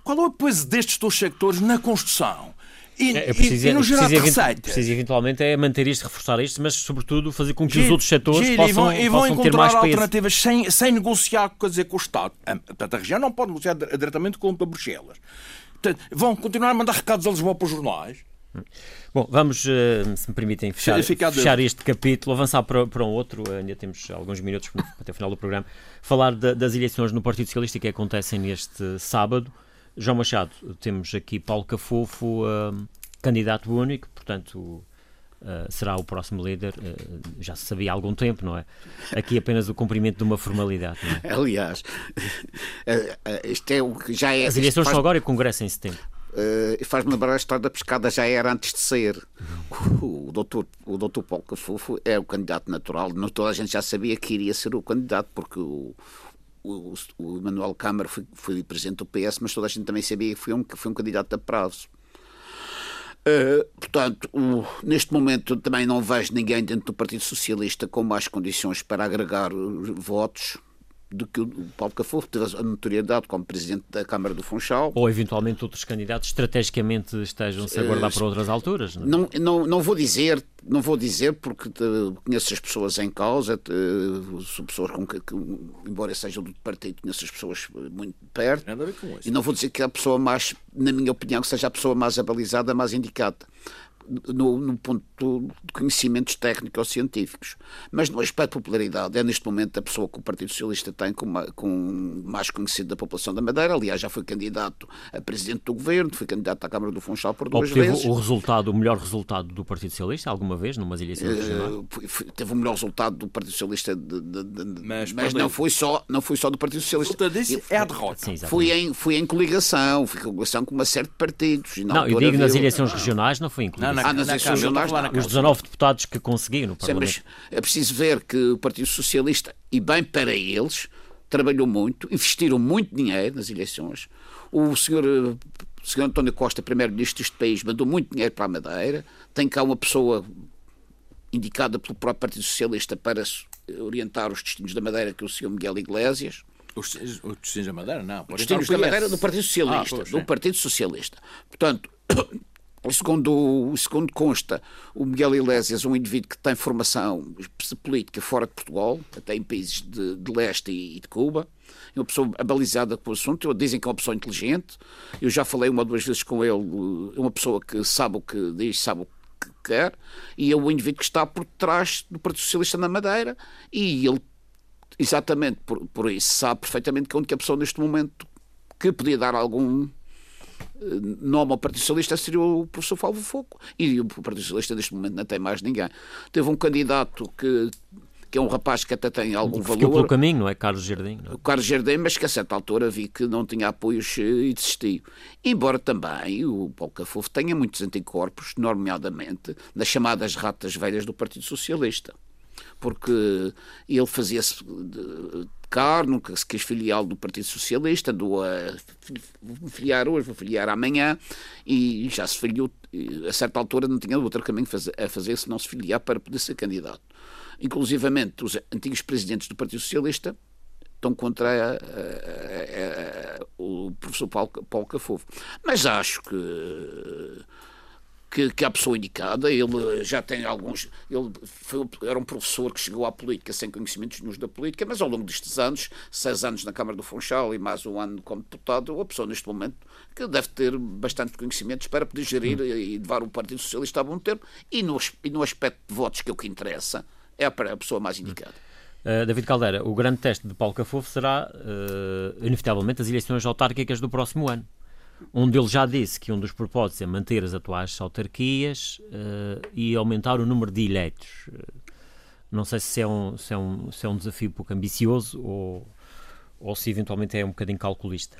Qual é o peso destes dois sectores na construção? E, é, preciso, e, e no gerar receita. Preciso eventualmente é manter isto, reforçar isto, mas sobretudo fazer com que Giro, os outros setores Giro, possam, e vão, e vão possam ter mais alternativas sem, sem negociar quer dizer, com o Estado. Portanto, a região não pode negociar diretamente com a Bruxelas. Portanto, vão continuar a mandar recados a Lisboa para os jornais. Bom, vamos, eh, se me permitem, fechar, fechar este capítulo, avançar para, para um outro, ainda temos alguns minutos até o final do programa, falar das eleições no Partido Socialista que acontecem neste sábado. João Machado, temos aqui Paulo Cafofo, uh, candidato único, portanto uh, será o próximo líder. Uh, já se sabia há algum tempo, não é? Aqui apenas o cumprimento de uma formalidade. É? Aliás, isto é o que já é. As eleições faz... são agora e o Congresso em setembro. Uh, Faz-me lembrar a história da pescada, já era antes de ser. O, o, doutor, o doutor Paulo Cafofo é o candidato natural. Não toda a gente já sabia que iria ser o candidato, porque o, o, o Manuel Câmara foi, foi presidente do PS, mas toda a gente também sabia que foi um, foi um candidato a prazo. Uh, portanto, neste momento também não vejo ninguém dentro do Partido Socialista com mais condições para agregar votos do que o Paulo Cafofo teve a notoriedade como presidente da Câmara do Funchal. Ou eventualmente outros candidatos estrategicamente estejam-se a guardar uh, para outras alturas. Não, é? não, não, não, vou dizer, não vou dizer porque te, conheço as pessoas em causa, te, sou pessoas com que, que, embora sejam do partido, conheço as pessoas muito perto. E não vou dizer que a pessoa mais, na minha opinião, que seja a pessoa mais abalizada, mais indicada no, no ponto de conhecimentos técnicos ou científicos. Mas no aspecto de popularidade, é neste momento a pessoa que o Partido Socialista tem com, uma, com mais conhecido da população da Madeira. Aliás, já foi candidato a presidente do governo, foi candidato à Câmara do Funchal por duas Obteve vezes. o resultado, o melhor resultado do Partido Socialista alguma vez, numas eleições uh, Teve o melhor resultado do Partido Socialista, de, de, de, mas, mas não, foi só, não foi só do Partido Socialista. O disso é a derrota. Sim, fui, em, fui em coligação, fui em coligação com uma série de partidos. não, eu digo nas eleições regionais não foi incluído. Não, na, ah, nas eleições regionais Os 19 deputados que conseguiram no Parlamento. Sim, é preciso ver que o Partido Socialista, e bem para eles, trabalhou muito, investiram muito dinheiro nas eleições. O senhor, o senhor António Costa, primeiro-ministro deste país, mandou muito dinheiro para a Madeira. Tem cá uma pessoa indicada pelo próprio Partido Socialista para orientar os destinos da Madeira, que é o senhor Miguel Iglesias. Os, os destinos da Madeira, não. Os destinos da Madeira do Partido Socialista. Ah, pois, do Partido Socialista. Portanto, Segundo, segundo consta, o Miguel Iglesias é um indivíduo que tem formação política fora de Portugal, até em países de, de leste e, e de Cuba. É uma pessoa abalizada com o assunto. Dizem que é uma pessoa inteligente. Eu já falei uma ou duas vezes com ele. É uma pessoa que sabe o que diz, sabe o que quer. E é o indivíduo que está por trás do Partido Socialista na Madeira. E ele, exatamente por, por isso, sabe perfeitamente que a única pessoa neste momento que podia dar algum nome ao Partido Socialista seria o professor Fábio Foco. E o Partido Socialista neste momento não tem mais ninguém. Teve um candidato que que é um rapaz que até tem algum Ficou valor. pelo caminho, não é? Carlos Jardim. Não é? Carlos Jardim, mas que a certa altura vi que não tinha apoios e desistiu. Embora também o Paulo Cafofo tenha muitos anticorpos, nomeadamente nas chamadas ratas velhas do Partido Socialista. Porque ele fazia-se carne, nunca se quis filiar do Partido Socialista, andou a filiar hoje, vou filiar amanhã, e já se filiou, a certa altura não tinha outro caminho a fazer se não se filiar para poder ser candidato. Inclusivamente, os antigos presidentes do Partido Socialista estão contra a, a, a, o professor Paulo, Paulo Cafofo. Mas acho que que, que a pessoa indicada, ele já tem alguns. Ele foi, era um professor que chegou à política sem conhecimentos nenhums da política, mas ao longo destes anos, seis anos na Câmara do Funchal e mais um ano como deputado, a pessoa neste momento que deve ter bastante conhecimentos para poder gerir e levar o Partido Socialista a bom termo. E no, e no aspecto de votos, que é o que interessa, é a pessoa mais indicada. Uh, David Caldeira, o grande teste de Paulo Cafofo será, uh, inevitavelmente, as eleições autárquicas do próximo ano onde ele já disse que um dos propósitos é manter as atuais autarquias uh, e aumentar o número de eleitos. Uh, não sei se é, um, se, é um, se é um desafio pouco ambicioso ou, ou se eventualmente é um bocadinho calculista.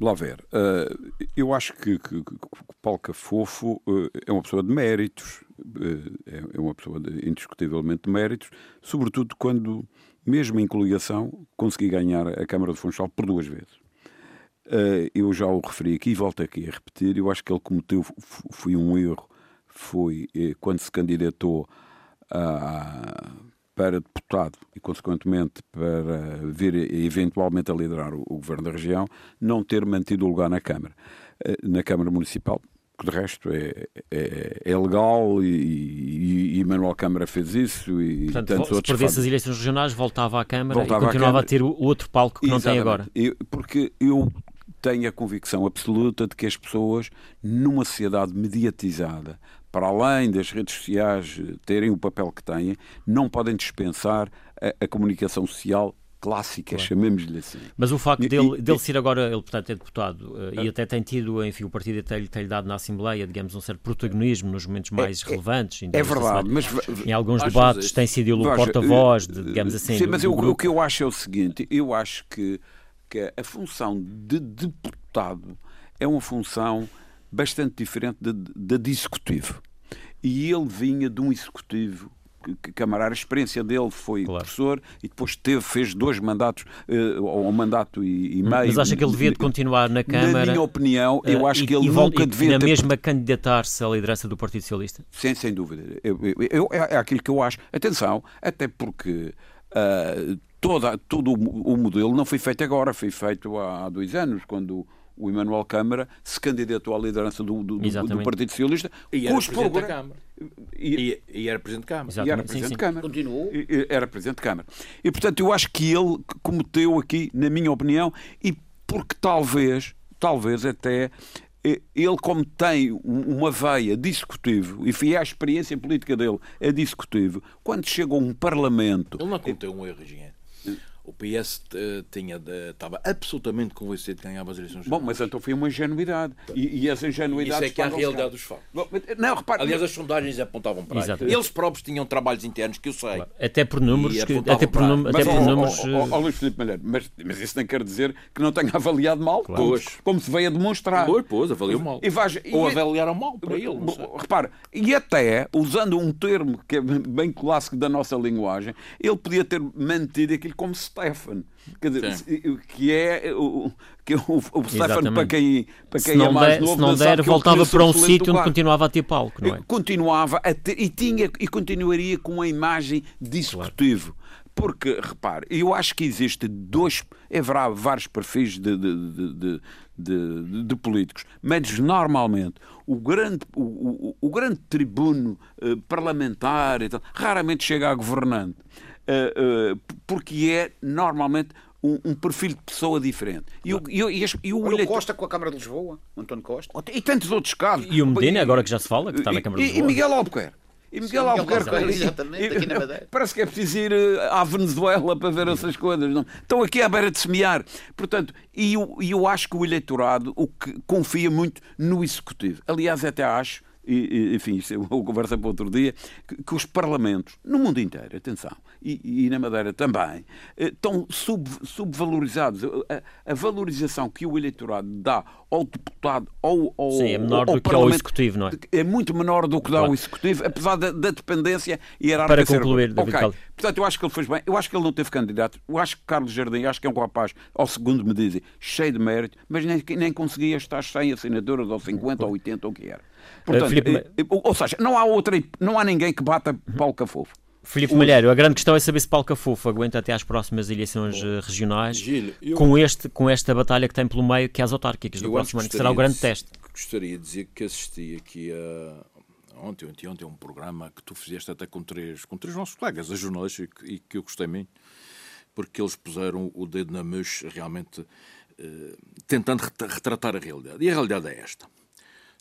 Lá ver. Uh, eu acho que, que, que, Paulo Cafofo uh, é uma pessoa de méritos, uh, é uma pessoa de, indiscutivelmente de méritos, sobretudo quando, mesmo em coligação, consegui ganhar a Câmara de Funchal por duas vezes. Eu já o referi aqui e volto aqui a repetir. Eu acho que ele cometeu foi um erro, foi quando se candidatou a para deputado e, consequentemente, para vir eventualmente a liderar o, o governo da região, não ter mantido o lugar na Câmara. Eh, na Câmara Municipal, que de resto é, é, é legal e, e, e, Manuel Câmara fez isso e Portanto, tantos se outros perdesse as eleições regionais voltava à Câmara voltava e continuava a ter o outro palco que Exatamente. não tem agora. Eu, porque eu tenho a convicção absoluta de que as pessoas, numa sociedade mediatizada, para além das redes sociais terem o papel que têm, não podem dispensar a, a comunicação social clássica, claro. chamemos-lhe assim. Mas o facto dele, e, dele ser agora, ele portanto é deputado, uh, e até tem tido, enfim, o partido tem-lhe tem dado na Assembleia, digamos, um certo protagonismo nos momentos mais é, é relevantes. É, verdade, mas... Em alguns debates tem sido ele o porta-voz, digamos assim. Sim, mas eu, o que eu acho é o seguinte, eu acho que, que a função de deputado é uma função bastante diferente da de, de executivo. E ele vinha de um executivo camarada, a experiência dele foi claro. professor e depois teve, fez dois mandatos, uh, ou um mandato e, e meio. Mas acha que ele devia de continuar na Câmara? Na minha opinião, eu uh, acho que ele e, nunca e, devia na ter... mesma candidatar-se à liderança do Partido Socialista? Sim, sem dúvida. Eu, eu, eu, é, é aquilo que eu acho. Atenção, até porque uh, toda, todo o, modelo não foi feito agora, foi feito há, há dois anos, quando o Emanuel Câmara se candidatou à liderança do, do, do Partido Socialista. E era Presidente da Câmara. E, e, era Presidente de Câmara. Exatamente. E era Presidente sim, sim. de Câmara. Continuou. E, era Presidente de Câmara. E, portanto, eu acho que ele cometeu aqui, na minha opinião, e porque talvez, talvez até ele, como tem uma veia de executivo, e foi a experiência política dele é de executivo, quando chega a um Parlamento. Ele não cometeu um erro, engenheiro o PS uh, tinha estava absolutamente convencido de ganhar as eleições Bom, mas então foi uma ingenuidade. E, e essa ingenuidade. Isso é que é a realidade dos fatos. Não, repare, Aliás, as sondagens apontavam para isso. Eles próprios tinham trabalhos internos que eu sei. Até por números. Que, até por, num, até por números. Ó, Luís Filipe Malheiro, mas, mas isso não quer dizer que não tenha avaliado mal, claro. pois. como se veio a demonstrar. Pois, pois, avaliou mal. E, e, Ou avaliaram mal para ele. Repare, e até, usando um termo que é bem clássico da nossa linguagem, ele podia ter mantido aquilo como Stefan. Dizer, que é o, que é o, o Stefan para quem, para quem é mais der, novo. Se não der, voltava para um sítio onde continuava a ter palco, não é? Continuava a ter, e, tinha, e continuaria com a imagem de executivo. Claro. Porque, repare, eu acho que existe dois. Haverá vários perfis de, de, de, de, de políticos, mas normalmente o grande, o, o, o grande tribuno eh, parlamentar raramente chega a governante. Uh, uh, porque é normalmente um, um, perfil de pessoa diferente. E, o, e, e, e o eleitor... Costa com a Câmara de Lisboa, António Costa. E tantos outros casos. E o Medina, agora que já se fala, que está na Câmara de Lisboa. E Miguel Albuquerque. E Miguel Sim, Albuquerque. Miguel exatamente, aqui na Madeira. Parece que é preciso ir eh, à Venezuela para ver essas coisas. Não? Estão aqui à beira de semear. Portanto, e eu, eu acho que o eleitorado o que confia muito no Executivo. Aliás, até acho e, enfim, isso é uma conversa para outro dia, que, que, os parlamentos, no mundo inteiro, atenção, e, e na Madeira também, eh, estão sub, subvalorizados. A, a, valorização que o eleitorado dá ao deputado ou ao, Sim, é menor ao, do que ao executivo, não é? É muito menor do que dá claro. ao executivo, apesar da, da dependência hierárquica. Para concluir, David okay. Portanto, eu acho que ele fez bem. Eu acho que ele não teve candidato. Eu acho que Carlos Jardim, acho que é um rapaz, ao segundo me dizem, cheio de mérito, mas nem, nem conseguia estar 100 assinaturas, ou 50, ou 80, ou o que era. Portanto, Filipe... Eh, eh, ou seja, não há outra, não há ninguém que bata Paulo Cafofo. Filipe Malheiro, a grande questão é saber se Paulo Cafofo aguenta até às próximas eleições Bom, eh, regionais Gil, eu... com, este, com esta batalha que tem pelo meio, que é as autárquicas do próximo ano, que será o grande teste. Gostaria de dizer que assisti aqui a, ontem, ontem, ontem, um programa que tu fizeste até com três, com três nossos colegas, a jornalistas, e que, e que eu gostei muito, porque eles puseram o dedo na mousse realmente eh, tentando retratar a realidade. E a realidade é esta.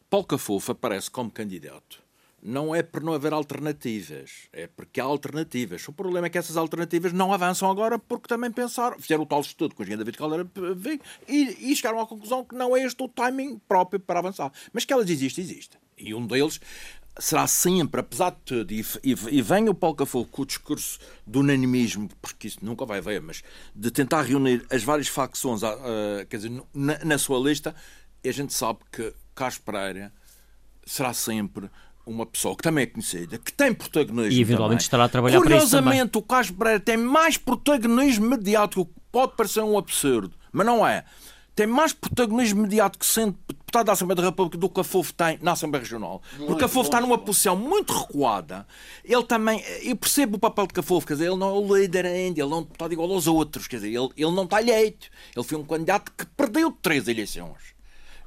Paulo Cafofo aparece como candidato não é por não haver alternativas, é porque há alternativas. O problema é que essas alternativas não avançam agora porque também pensaram, fizeram o tal estudo com o engenheiro David Caldeira e, e chegaram à conclusão que não é este o timing próprio para avançar. Mas que elas existem, existem. E um deles será sempre, apesar de tudo, e, e, e vem o Paulo Cafofo com o discurso do unanimismo, porque isso nunca vai ver, mas de tentar reunir as várias facções uh, quer dizer, na, na, sua lista, a gente sabe que Carlos Pereira será sempre uma pessoa que também é conhecida, que tem protagonismo. E eventualmente também. estará a trabalhar para isso. Curiosamente, o Carlos Pereira tem mais protagonismo mediático, pode parecer um absurdo, mas não é. Tem mais protagonismo mediático sendo deputado da Assembleia da República do que a FOF tem na Assembleia Regional. Porque a FOF está numa posição muito recuada. Ele também, eu percebo o papel de Cafofo, quer dizer, ele não é o líder ainda, ele não é um deputado igual aos outros, quer dizer, ele, ele não está eleito. Ele foi um candidato que perdeu três eleições.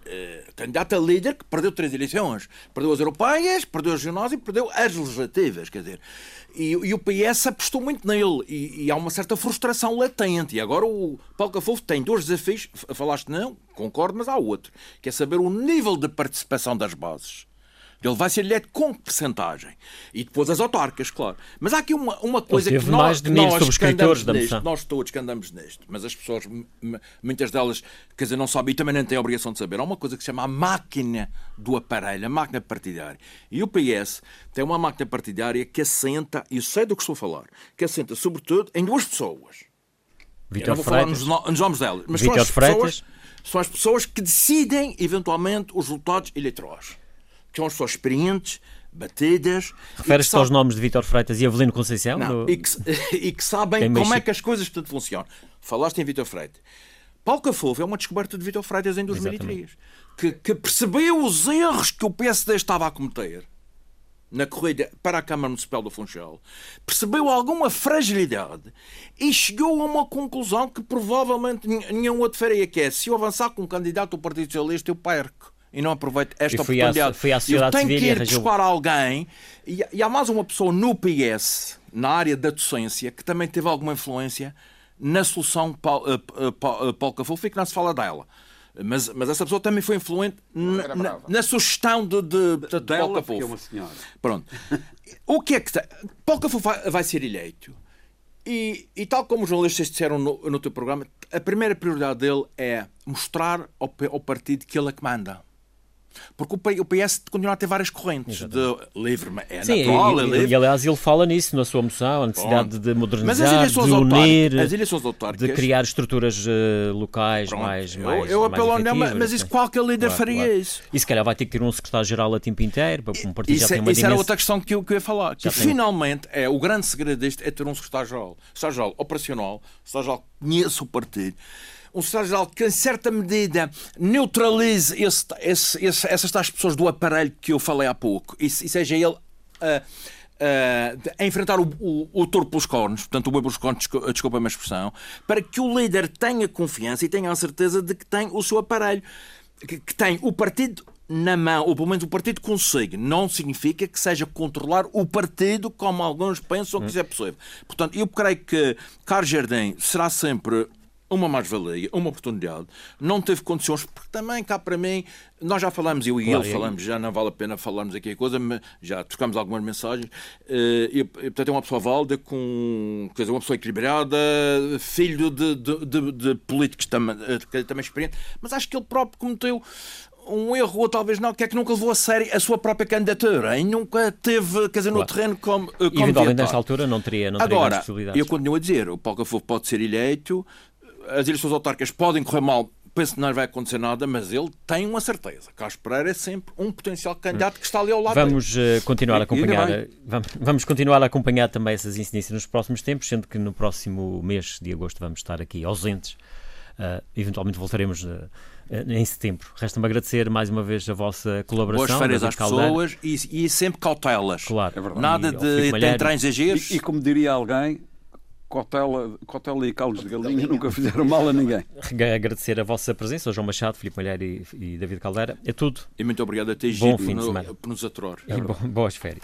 Uh, candidato a líder que perdeu três eleições. Perdeu as europeias, perdeu as regionais e perdeu as legislativas. Quer dizer, e, e o PS apostou muito nele. E, e, há uma certa frustração latente. E agora o Paulo Cafofo tem dois desafios. Falaste não, concordo, mas há outro. Que é saber o nível de participação das bases. Ele vai ser eleito com percentagem. E depois as autarcas, claro. Mas há aqui uma, uma coisa que nós, que nós, que andamos neste, nós todos que andamos neste, mas as pessoas, muitas delas, quer dizer, não sabem e também não têm a obrigação de saber. Há uma coisa que se chama a máquina do aparelho, a máquina partidária. E o PS tem uma máquina partidária que assenta, e sei do que estou a falar, que assenta sobretudo em duas pessoas. Vitor Freitas. Nos, nos nomes delas. Mas Vitor são as, Freitas. pessoas, são as pessoas que decidem, eventualmente, os resultados eleitorais que são pessoas experientes, batidas. Refere-se aos nomes de Vítor Freitas e Avelino Conceição? Não, e, que, e, que, sabem como é que as coisas portanto, funcionam. Falaste em Vítor Freitas. Paulo Cafofo é uma descoberta de Vítor Freitas em 2003, que, que, percebeu os erros que o PSD estava a cometer na corrida para a Câmara Municipal do Funchal, percebeu alguma fragilidade e chegou a uma conclusão que provavelmente nenhum outro faria, que é se eu avançar com um candidato do Partido Socialista, eu perco e não aproveito esta fui oportunidade. À, fui à eu tenho que ir buscar alguém e, e, há mais uma pessoa no PS, na área da docência, que também teve alguma influência na solução Paulo, uh, uh, Paulo Cafofo e que não se fala dela. Mas, mas essa pessoa também foi influente na, na, na, sugestão de, de, de, de dela, Paulo Cafofo. É uma senhora. Pronto. o que é que... Paulo Cafofo vai, vai ser eleito. E, e, tal como os jornalistas disseram no, no teu programa, a primeira prioridade dele é mostrar ao, ao partido que ele é que manda. Porque o PS continua a ter várias correntes de livre, é Sim, natural, e, é livre. E, aliás, ele fala nisso na sua moção, a necessidade de modernizar, de unir, de criar estruturas uh, locais Pronto. mais, eu, mais Eu apelo mais ao mas isso qualquer líder claro, faria claro. isso. E se calhar vai ter que ter um secretário-geral a tempo inteiro, para partido isso, é- Isso dimensão... era outra questão que eu, que eu ia falar. Que finalmente, é, o grande segredo disto é ter um secretário-geral. Secretário-geral operacional, secretário-geral que conheça o partido, um secretário-geral que, em certa medida, neutralize esse, esse, esse, essas tais pessoas do aparelho que eu falei há pouco e, e seja ele. Uh, Uh, a enfrentar o, o, o touro pelos cornos, portanto, o boi pelos cornos, desculpa a minha expressão, para que o líder tenha confiança e tenha a certeza de que tem o seu aparelho, que, que tem o partido na mão, ou pelo menos o partido consegue. Não significa que seja controlar o partido como alguns pensam que isso é possível. Portanto, eu creio que Carlos Jardim será sempre uma mais-valia, uma oportunidade, não teve condições, porque também cá para mim, nós já falamos, eu e claro, ele falamos, já não vale a pena falarmos aqui a coisa, mas já trocamos algumas mensagens, eh, e, portanto é uma pessoa válida, com, quer dizer, uma pessoa equilibrada, filho de, de, de, de políticos também, eh, também experiente, mas acho que ele próprio cometeu um erro, ou talvez não, que é que nunca levou a sério a sua própria candidatura e nunca teve, quer dizer, claro. no terreno como. como e eventualmente nesta altura não teria, não teria Agora, eu continuo a dizer, o Paulo Cafofo pode ser eleito, as eleições autárquicas podem correr mal, penso que não vai acontecer nada, mas ele tem uma certeza. Carlos Pereira é sempre um potencial candidato que está ali ao lado Vamos uh, continuar a acompanhar, vamos, vamos continuar a acompanhar também essas incidências nos próximos tempos, sendo que no próximo mês de agosto vamos estar aqui ausentes. Uh, eventualmente voltaremos uh, em setembro. Resta-me agradecer mais uma vez a vossa colaboração. Boas férias às pessoas e, e, sempre cautelas. Claro, é Nada e, de entrar em exageros. E, e como diria alguém, Cotela, Cotela e Caldos de Galinha nunca fizeram mal a ninguém. Agradecer a vossa presença, João Machado, Filipe Malheiro e, e David Caldeira. É tudo. E muito obrigado a ti, Bom fim de semana. por nos aturar. É boas férias.